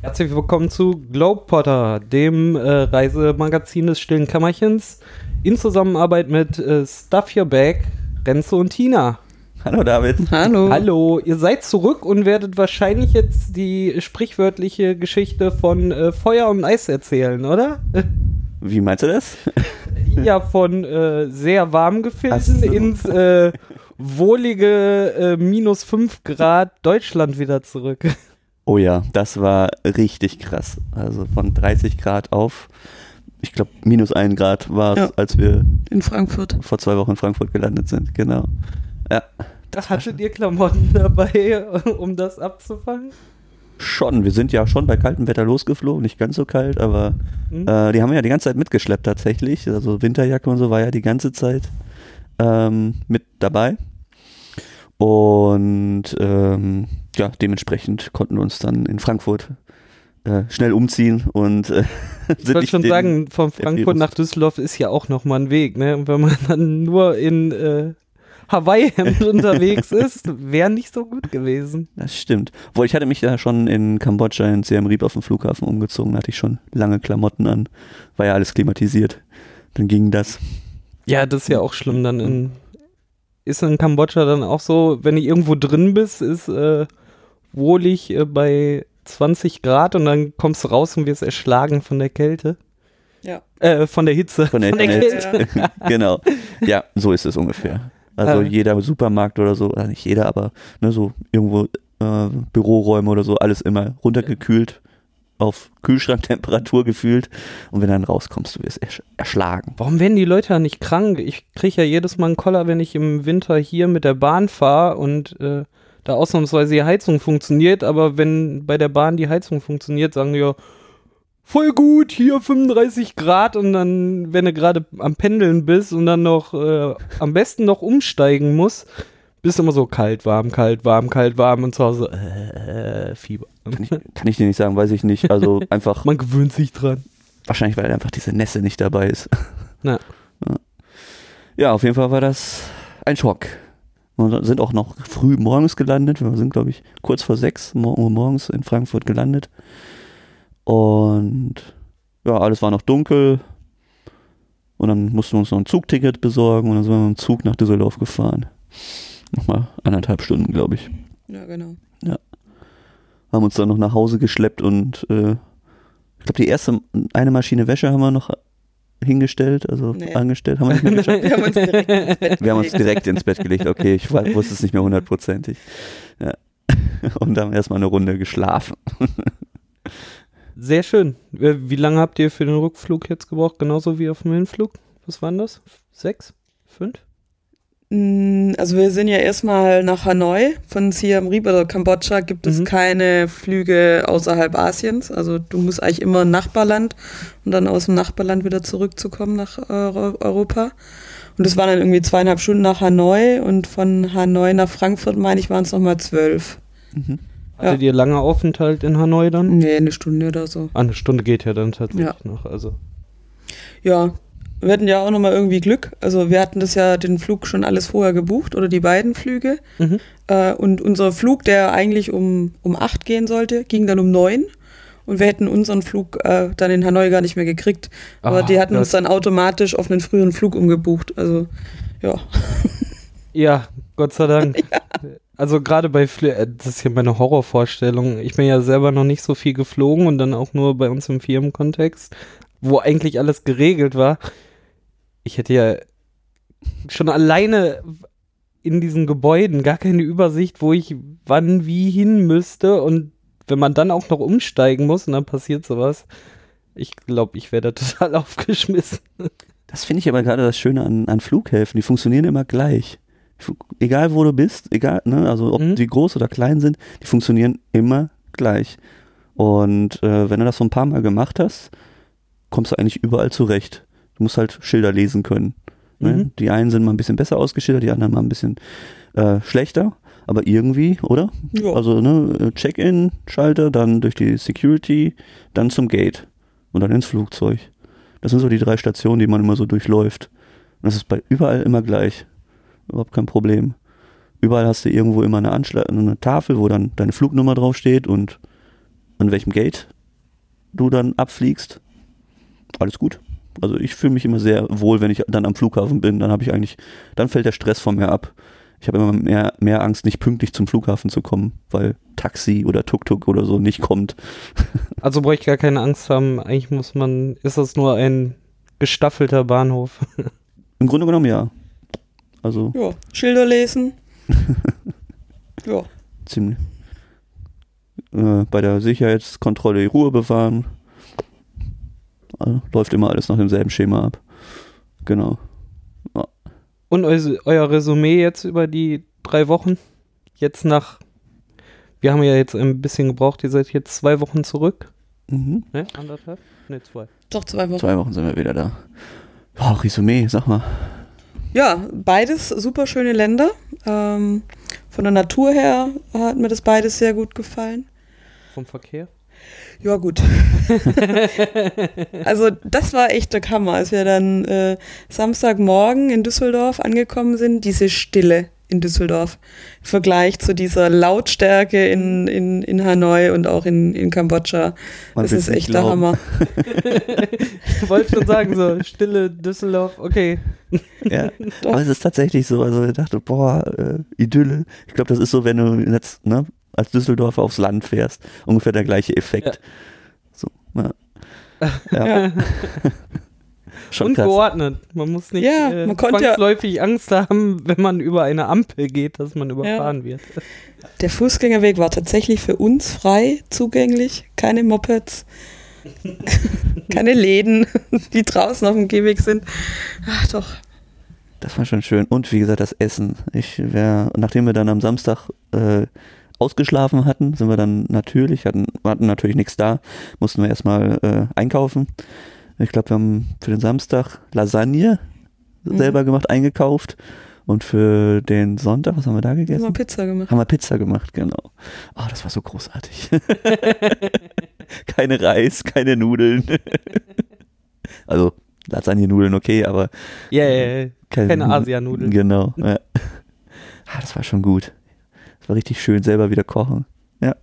Herzlich willkommen zu Globepotter, dem äh, Reisemagazin des stillen Kämmerchens, in Zusammenarbeit mit äh, Stuff Your Bag, Renzo und Tina. Hallo David. Hallo. Hallo, ihr seid zurück und werdet wahrscheinlich jetzt die sprichwörtliche Geschichte von äh, Feuer und Eis erzählen, oder? Wie meinst du das? ja, von äh, sehr warm Gefilden Ach so. ins äh, wohlige äh, minus 5 Grad Deutschland wieder zurück. Oh ja, das war richtig krass. Also von 30 Grad auf, ich glaube, minus 1 Grad war es, Ja. als wir In Frankfurt. vor zwei Wochen in Frankfurt gelandet sind. Genau. Ja, Da hattet ihr Klamotten dabei, um das abzufangen? schon. Wir sind ja schon bei kaltem Wetter losgeflogen, nicht ganz so kalt, aber Hm? äh, die haben wir ja die ganze Zeit mitgeschleppt tatsächlich. Also Winterjacke und so war ja die ganze Zeit ähm, mit dabei. Und ähm, ja, dementsprechend konnten wir uns dann in Frankfurt äh, schnell umziehen und äh, Ich wollte schon sagen, von Frankfurt nach Düsseldorf ist ja auch nochmal ein Weg, ne? Und wenn man dann nur in äh, Hawaii-Hemd unterwegs ist, wäre nicht so gut gewesen. Das stimmt. Obwohl ich hatte mich ja schon in Kambodscha in Siem Reap auf dem Flughafen umgezogen, da hatte ich schon lange Klamotten an, war ja alles klimatisiert. Dann ging das. Ja, das ist ja auch schlimm dann in. Ist in Kambodscha dann auch so, wenn du irgendwo drin bist, ist äh, wohlig äh, bei 20 Grad und dann kommst du raus und wirst erschlagen von der Kälte. Ja. Äh, von der Hitze. Von der- von der Kälte. genau. Ja, so ist es ungefähr. Also Äh. jeder Supermarkt oder so, nicht jeder, aber ne, so irgendwo äh, Büroräume oder so, alles immer runtergekühlt auf Kühlschranktemperatur gefühlt. Und wenn dann rauskommst, du wirst ersch erschlagen. Warum werden die Leute da nicht krank? Ich kriege ja jedes Mal einen Koller, wenn ich im Winter hier mit der Bahn fahre und äh, da ausnahmsweise die Heizung funktioniert, aber wenn bei der Bahn die Heizung funktioniert, sagen die ja, voll gut, hier 35 Grad und dann, wenn du gerade am Pendeln bist und dann noch äh, am besten noch umsteigen musst, bist immer so kalt, warm, kalt, warm, kalt, warm und zu Hause äh, Fieber. Kann ich, kann ich dir nicht sagen, weiß ich nicht. Also einfach, Man gewöhnt sich dran. wahrscheinlich, weil einfach diese Nässe nicht dabei ist. Ja. Ja. Auf jeden Fall war das ein Schock. Wir sind auch noch früh morgens gelandet. Wir sind, glaube ich, kurz vor sechs Uhr morgens in Frankfurt gelandet. Und ja, alles war noch dunkel. Und dann mussten wir uns noch ein Zugticket besorgen und dann sind wir mit dem Zug nach Düsseldorf gefahren. Nochmal anderthalb Stunden, glaube ich. Ja, genau. Haben uns dann noch nach Hause geschleppt und äh, ich glaube, die erste, eine Maschine Wäsche haben wir noch hingestellt, also Nee. angestellt. Haben wir nicht mehr geschafft? Wir haben uns direkt ins Bett Wir haben uns gelegt. direkt ins Bett gelegt. Okay, ich wusste es nicht mehr hundertprozentig. Ja. Und dann erstmal eine Runde geschlafen. Sehr schön. Äh, Wie lange habt ihr für den Rückflug jetzt gebraucht? Genauso wie auf dem Hinflug? Was waren das? Sechs? Fünf? Mm, Also wir sind ja erstmal nach Hanoi. Von Siem Reap oder Kambodscha gibt es Mhm. keine Flüge außerhalb Asiens. Also du musst eigentlich immer ein Nachbarland und dann aus dem Nachbarland wieder zurückzukommen nach Euro Europa. Und das waren dann irgendwie zweieinhalb Stunden nach Hanoi und von Hanoi nach Frankfurt, meine ich, waren es nochmal zwölf. Mhm. Hattet ihr lange Aufenthalt in Hanoi dann? Nee, eine Stunde oder so. Ah, eine Stunde geht ja dann tatsächlich Ja. noch. Also. Ja, wir hatten ja auch nochmal irgendwie Glück. Also wir hatten das ja den Flug schon alles vorher gebucht oder die beiden Flüge. Mhm. Äh, und unser Flug, der eigentlich um, um acht gehen sollte, ging dann um neun. Und wir hätten unseren Flug äh, dann in Hanoi gar nicht mehr gekriegt. Aber Ah, die hatten uns dann automatisch auf einen früheren Flug umgebucht. Also ja. Ja, Gott sei Dank. Also gerade bei Flü äh, das ist ja meine Horrorvorstellung. Ich bin ja selber noch nicht so viel geflogen und dann auch nur bei uns im Firmenkontext, wo eigentlich alles geregelt war. Ich hätte ja schon alleine in diesen Gebäuden gar keine Übersicht, wo ich wann wie hin müsste und wenn man dann auch noch umsteigen muss und dann passiert sowas. Ich glaube, ich wäre da total aufgeschmissen. Das finde ich aber gerade das Schöne an, an Flughäfen. Die funktionieren immer gleich. Egal wo du bist, egal, ne, also ob Mhm. die groß oder klein sind, die funktionieren immer gleich. Und äh, wenn du das so ein paar Mal gemacht hast, kommst du eigentlich überall zurecht. Du musst halt Schilder lesen können. Ne? Mhm. Die einen sind mal ein bisschen besser ausgeschildert, die anderen mal ein bisschen äh, schlechter. Aber irgendwie, oder? ja. Also ne, Check-in-Schalter, dann durch die Security, dann zum Gate und dann ins Flugzeug. Das sind so die drei Stationen, die man immer so durchläuft. Und das ist bei überall immer gleich. Überhaupt kein Problem. Überall hast du irgendwo immer eine, Anschla eine Tafel, wo dann deine Flugnummer draufsteht und an welchem Gate du dann abfliegst. Alles gut. Also ich fühle mich immer sehr wohl, wenn ich dann am Flughafen bin. Dann habe ich eigentlich, dann fällt der Stress von mir ab. Ich habe immer mehr, mehr Angst, nicht pünktlich zum Flughafen zu kommen, weil Taxi oder Tuk-Tuk oder so nicht kommt. Also brauche ich gar keine Angst haben. Eigentlich muss man, ist das nur ein gestaffelter Bahnhof. Im Grunde genommen ja. Also Ja, Schilder lesen. ja. ziemlich. Äh, bei der Sicherheitskontrolle die Ruhe bewahren. Also, läuft immer alles nach demselben Schema ab. Genau. Und eu euer Resümee jetzt über die drei Wochen? Jetzt nach, wir haben ja jetzt ein bisschen gebraucht, ihr seid jetzt zwei Wochen zurück. Mhm. Ne? Anderthalb? Ne, zwei. Doch, zwei Wochen. Zwei Wochen sind wir wieder da. Oh, Resümee, sag mal. Ja, beides super schöne Länder. Ähm, von der Natur her hat mir das beides sehr gut gefallen. Vom Verkehr? Ja, gut. also, das war echt der Kammer, als wir dann äh, Samstagmorgen in Düsseldorf angekommen sind. Diese Stille in Düsseldorf. Im Vergleich zu dieser Lautstärke in, in, in Hanoi und auch in, in Kambodscha. Man das ist echt der. Hammer. Ich wollte schon sagen, so Stille Düsseldorf, okay. Ja, Doch. aber es ist tatsächlich so. Also ich dachte, boah, äh, Idylle. Ich glaube, das ist so, wenn du jetzt, ne, als Düsseldorfer aufs Land fährst. Ungefähr der gleiche Effekt. Ja. So, ja. ja. Schon Und krass. geordnet. Man muss nicht Ja, äh, man konnte ja- zwangsläufig Angst haben, wenn man über eine Ampel geht, dass man überfahren wird. Der Fußgängerweg war tatsächlich für uns frei zugänglich. Keine Mopeds, keine Läden, die draußen auf dem Gehweg sind. Ach doch. Das war schon schön. Und wie gesagt, das Essen. Ich wär, nachdem wir dann am Samstag äh, ausgeschlafen hatten, sind wir dann natürlich, hatten, hatten natürlich nichts da, mussten wir erstmal äh, einkaufen. Ich glaube, wir haben für den Samstag Lasagne Mhm. selber gemacht, eingekauft. Und für den Sonntag, was haben wir da Haben wir gegessen? Pizza gemacht. Haben wir Pizza gemacht, genau. Oh, das war so großartig. keine Reis, keine Nudeln. also Lasagne-Nudeln okay, aber Ja, ja, ja. keine, Keine Asianudeln. Genau. Ja. Ah, das war schon gut. War richtig schön, selber wieder kochen. Ja,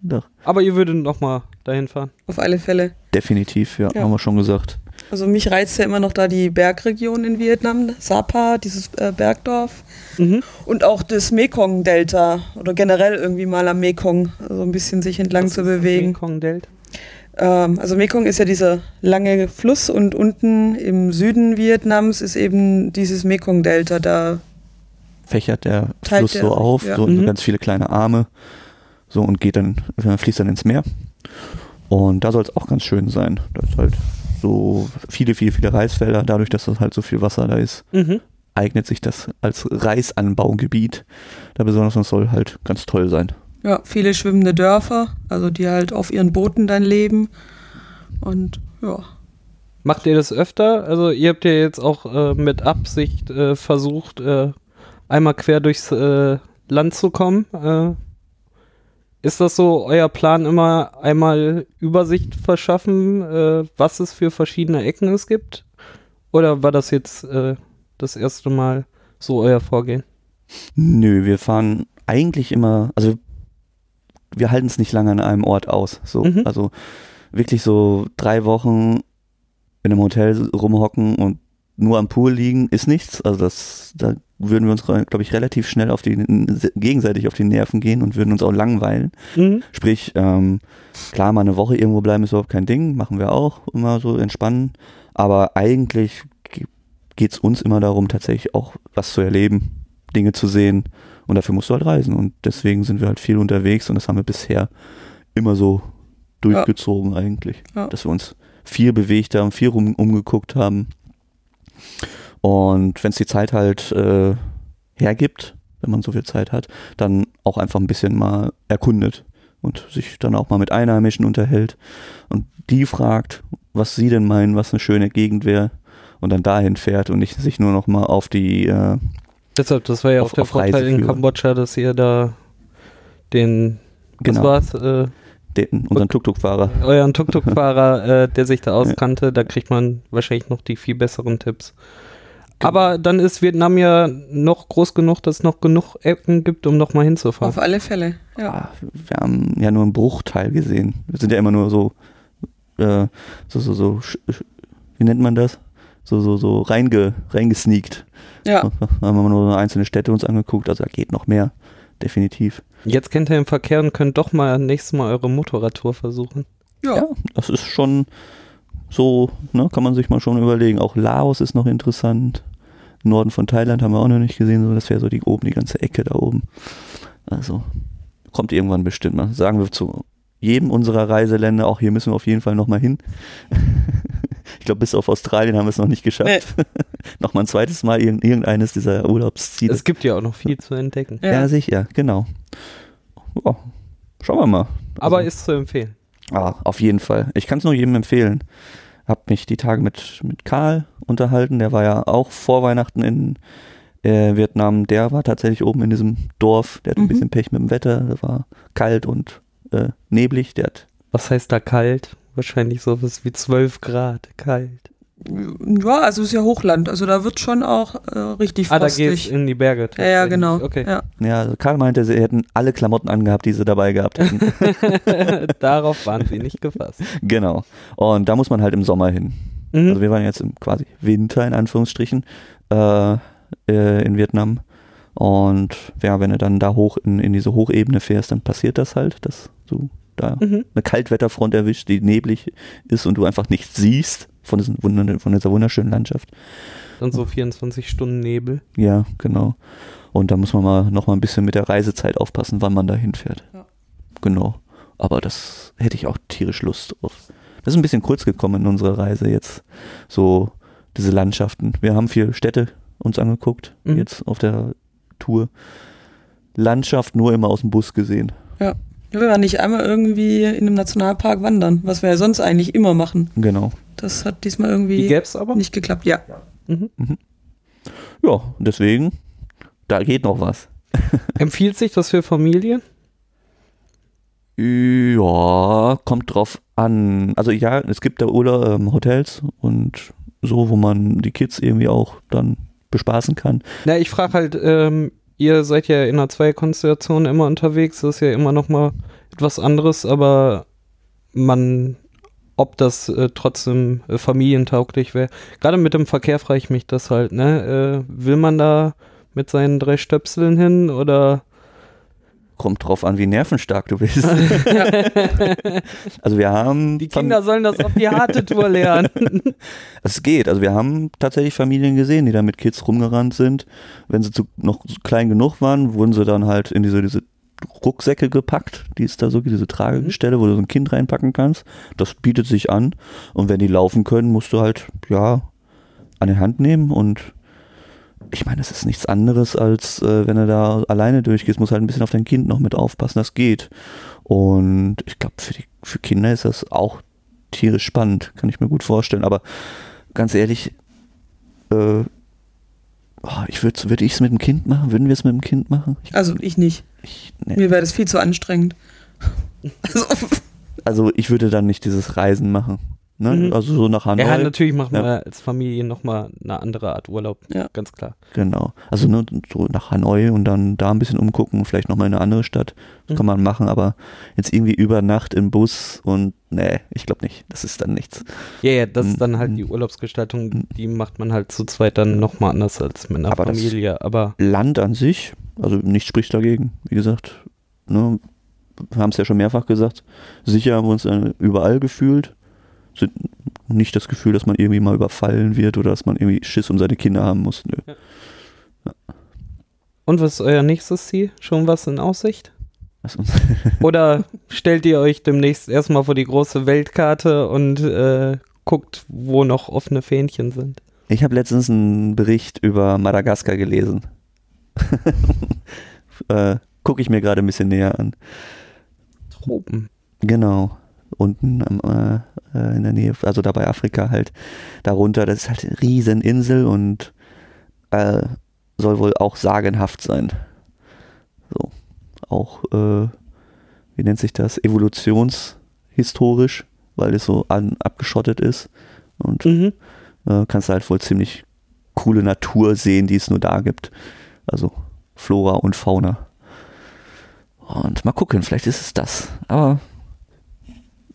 doch. Aber ihr würdet noch mal dahin fahren. Auf alle Fälle. Definitiv, ja, Ja. haben wir schon gesagt. Also mich reizt ja immer noch da die Bergregion in Vietnam, Sapa, dieses äh, Bergdorf. Mhm. Und auch das Mekong-Delta oder generell irgendwie mal am Mekong so ein bisschen sich entlang Was zu ist das bewegen. Mekong Delta. Ähm, also Mekong ist ja dieser lange Fluss und unten im Süden Vietnams ist eben dieses Mekong-Delta da. Fächert der Teilt Fluss der so auf, ja. so Mhm. ganz viele kleine Arme. So und geht dann, äh, fließt dann ins Meer. Und da soll es auch ganz schön sein. Da ist halt so viele, viele, viele Reisfelder. Dadurch, dass das halt so viel Wasser da ist, Mhm. eignet sich das als Reisanbaugebiet. Da besonders und soll halt ganz toll sein. Ja, viele schwimmende Dörfer, also die halt auf ihren Booten dann leben. Und ja. Macht ihr das öfter? Also ihr habt ja jetzt auch äh, mit Absicht äh, versucht, äh, einmal quer durchs äh, Land zu kommen. Äh, ist das so euer Plan immer einmal Übersicht verschaffen, äh, was es für verschiedene Ecken es gibt? Oder war das jetzt äh, das erste Mal so euer Vorgehen? Nö, wir fahren eigentlich immer, also wir halten es nicht lange an einem Ort aus. So, Mhm. also wirklich so drei Wochen in einem Hotel rumhocken und nur am Pool liegen ist nichts. Also das, da würden wir uns, glaube ich, relativ schnell auf die gegenseitig auf die Nerven gehen und würden uns auch langweilen. Mhm. Sprich, ähm, klar, mal eine Woche irgendwo bleiben ist überhaupt kein Ding, machen wir auch immer so entspannen. Aber eigentlich geht es uns immer darum, tatsächlich auch was zu erleben, Dinge zu sehen. Und dafür musst du halt reisen. Und deswegen sind wir halt viel unterwegs und das haben wir bisher immer so durchgezogen eigentlich. Ja. Dass wir uns viel bewegt haben, viel rum, umgeguckt haben. Und wenn es die Zeit halt äh, hergibt, wenn man so viel Zeit hat, dann auch einfach ein bisschen mal erkundet und sich dann auch mal mit Einheimischen unterhält und die fragt, was sie denn meinen, was eine schöne Gegend wäre und dann dahin fährt und nicht sich nur noch mal auf die äh, Deshalb, das war ja Auf- auch der auf Vorteil in. Kambodscha, dass ihr da den, was genau war's, äh, den, unseren Tuk-Tuk-Fahrer. euren Tuk-Tuk-Fahrer, äh, der sich da auskannte, da kriegt man wahrscheinlich noch die viel besseren Tipps. Aber dann ist Vietnam ja noch groß genug, dass es noch genug Ecken gibt, um nochmal hinzufahren. Auf alle Fälle, ja. Ah, wir haben ja nur einen Bruchteil gesehen. Wir sind ja immer nur so, äh, so, so, so, wie nennt man das? So, so, so reinge, reingesneakt. Ja, Da haben wir nur einzelne Städte uns angeguckt, also da geht noch mehr, definitiv. Jetzt kennt ihr den Verkehr und könnt doch mal nächstes Mal eure Motorradtour versuchen. ja. Ja, das ist schon so, ne, kann man sich mal schon überlegen. Auch Laos ist noch interessant. Norden von Thailand haben wir auch noch nicht gesehen, so das wäre so die oben, die ganze Ecke da oben. Also kommt irgendwann bestimmt mal. Sagen wir zu jedem unserer Reiseländer, auch hier müssen wir auf jeden Fall nochmal hin. ich glaube, bis auf Australien haben wir es noch nicht geschafft. nochmal ein zweites Mal irgend- irgendeines dieser Urlaubsziele. Es gibt ja auch noch viel zu entdecken. ja. ja. sicher, genau. Ja, schauen wir mal. Aber Also- ist zu empfehlen. Ah, auf jeden Fall. Ich kann es nur jedem empfehlen. Hab mich die Tage mit, mit Karl unterhalten. Der war ja auch vor Weihnachten in äh, Vietnam. Der war tatsächlich oben in diesem Dorf. Der hat ein Mhm. bisschen Pech mit dem Wetter. Da war kalt und äh, neblig. Der hat Was heißt da kalt? Wahrscheinlich sowas wie 12 Grad kalt. Ja, also es ist ja Hochland, also da wird schon auch äh, richtig Ah, da geht's frostig. in die Berge. ja, ja, genau. Okay. Ja. ja, also Karl meinte, sie hätten alle Klamotten angehabt, die sie dabei gehabt hätten. Darauf waren sie nicht gefasst. genau. Und da muss man halt im Sommer hin. Mhm. Also wir waren jetzt im quasi Winter in Anführungsstrichen äh, äh, in Vietnam. Und ja, wenn du dann da hoch in, in diese Hochebene fährst, dann passiert das halt, dass du da Mhm. eine Kaltwetterfront erwischt, die neblig ist und du einfach nichts siehst von, diesen, von dieser wunderschönen Landschaft. Dann so 24 Stunden Nebel. Ja, genau. Und da muss man mal noch mal ein bisschen mit der Reisezeit aufpassen, wann man da hinfährt. Ja. Genau. Aber das hätte ich auch tierisch Lust drauf. Das ist ein bisschen kurz gekommen in unserer Reise jetzt. So diese Landschaften. Wir haben vier Städte uns angeguckt, Mhm. jetzt auf der Tour. Landschaft nur immer aus dem Bus gesehen. Ja, wir waren nicht einmal irgendwie in einem Nationalpark wandern, was wir ja sonst eigentlich immer machen. Genau. Das hat diesmal Die irgendwie gäb's aber? nicht geklappt. Ja, Mhm. Ja, deswegen, da geht noch was. Empfiehlt sich das für Familien? Ja, kommt drauf an. Also ja, es gibt da Urlaub, ähm, Hotels und so, wo man die Kids irgendwie auch dann bespaßen kann. Na, ich frage halt, ähm, ihr seid ja in einer Zweikonstellation immer unterwegs, das ist ja immer noch mal etwas anderes, aber man, ob das äh, trotzdem äh, familientauglich wäre. Gerade mit dem Verkehr frage ich mich das halt, ne? Äh, will man da mit seinen drei Stöpseln hin oder Kommt drauf an, wie nervenstark du bist. also wir haben die Kinder sollen das auf die harte Tour lernen? Es geht. Also wir haben tatsächlich Familien gesehen, die da mit Kids rumgerannt sind. Wenn sie zu, noch klein genug waren, wurden sie dann halt in diese, diese Rucksäcke gepackt, die es da so gibt, diese Tragegestelle, wo du so ein Kind reinpacken kannst. Das bietet sich an. Und wenn die laufen können, musst du halt, ja, an die Hand nehmen und ich meine, es ist nichts anderes, als äh, wenn du da alleine durchgehst, musst halt ein bisschen auf dein Kind noch mit aufpassen, das geht. Und ich glaube, für, die- für Kinder ist das auch tierisch spannend, kann ich mir gut vorstellen. Aber ganz ehrlich, äh, oh, ich würde würd ich es mit dem Kind machen? Würden wir es mit dem Kind machen? Ich, also ich nicht. ich, nee. Mir wäre das viel zu anstrengend. Also, Also ich würde dann nicht dieses Reisen machen. Ne? Mhm. Also so nach Hanoi. ja, natürlich machen Ja. wir als Familie noch mal eine andere Art Urlaub, Ja. ganz klar. Genau. Also nur so nach Hanoi und dann da ein bisschen umgucken vielleicht nochmal in eine andere Stadt. Das Mhm. kann man machen, aber jetzt irgendwie über Nacht im Bus und nee, ich glaube nicht. Das ist dann nichts. Ja, ja, das Mhm. ist dann halt die Urlaubsgestaltung, die macht man halt zu zweit dann noch mal anders als mit einer Aber das- Familie, aber Land an sich, also nichts spricht dagegen. Wie gesagt, ne, wir haben es ja schon mehrfach gesagt, sicher haben wir uns überall gefühlt. Sind nicht das Gefühl, dass man irgendwie mal überfallen wird oder dass man irgendwie Schiss um seine Kinder haben muss. Nö. Und was ist euer nächstes Ziel? Schon was in Aussicht? Uns- Oder stellt ihr euch demnächst erstmal vor die große Weltkarte und äh, guckt, wo noch offene Fähnchen sind? Ich habe letztens einen Bericht über Madagaskar gelesen. äh, Gucke ich mir gerade ein bisschen näher an. Tropen. Genau. Unten am, äh, äh, in der Nähe, also da bei Afrika halt. Darunter, das ist halt eine riesen Insel und äh, soll wohl auch sagenhaft sein. So. Auch, äh, wie nennt sich das? Evolutionshistorisch, weil es so an, abgeschottet ist. Und Mhm. äh, kannst du halt wohl ziemlich coole Natur sehen, die es nur da gibt. Also Flora und Fauna. Und mal gucken, vielleicht ist es das. Aber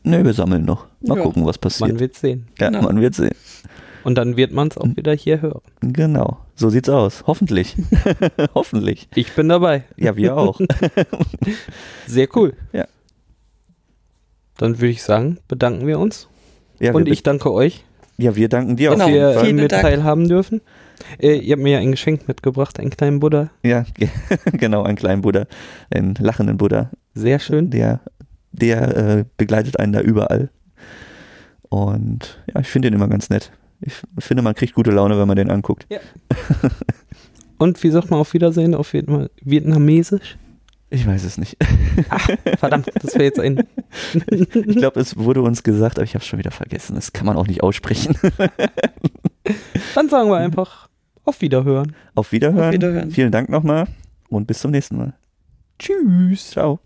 ne, wir sammeln noch. Mal Ja. gucken, was passiert. Man wird sehen. ja, Genau. man wird sehen. Und dann wird man es auch wieder hier hören. Genau, so sieht's aus. Hoffentlich. Hoffentlich. Ich bin dabei. Ja, wir auch. Sehr cool. Ja. Dann würde ich sagen, bedanken wir uns. Ja, Und wir, ich danke euch, ja, wir danken dir Genau. dass wir. Vielen mit Dank. teilhaben dürfen. Äh, ihr habt mir ja ein Geschenk mitgebracht, einen kleinen Buddha. Ja, ge- genau, einen kleinen Buddha, einen lachenden Buddha. Sehr schön. Der, der äh, begleitet einen da überall. Und ja, ich finde den immer ganz nett. Ich finde, man kriegt gute Laune, wenn man den anguckt. Und wie sagt man auf Wiedersehen auf Vietnam Vietnamesisch? Ich weiß es nicht. Verdammt, das wäre jetzt ein. Ich glaube, es wurde uns gesagt, aber ich habe es schon wieder vergessen. Das kann man auch nicht aussprechen. Dann sagen wir einfach auf Wiederhören. Auf Wiederhören. Auf Wiederhören. Vielen Dank nochmal und bis zum nächsten Mal. Tschüss. Ciao.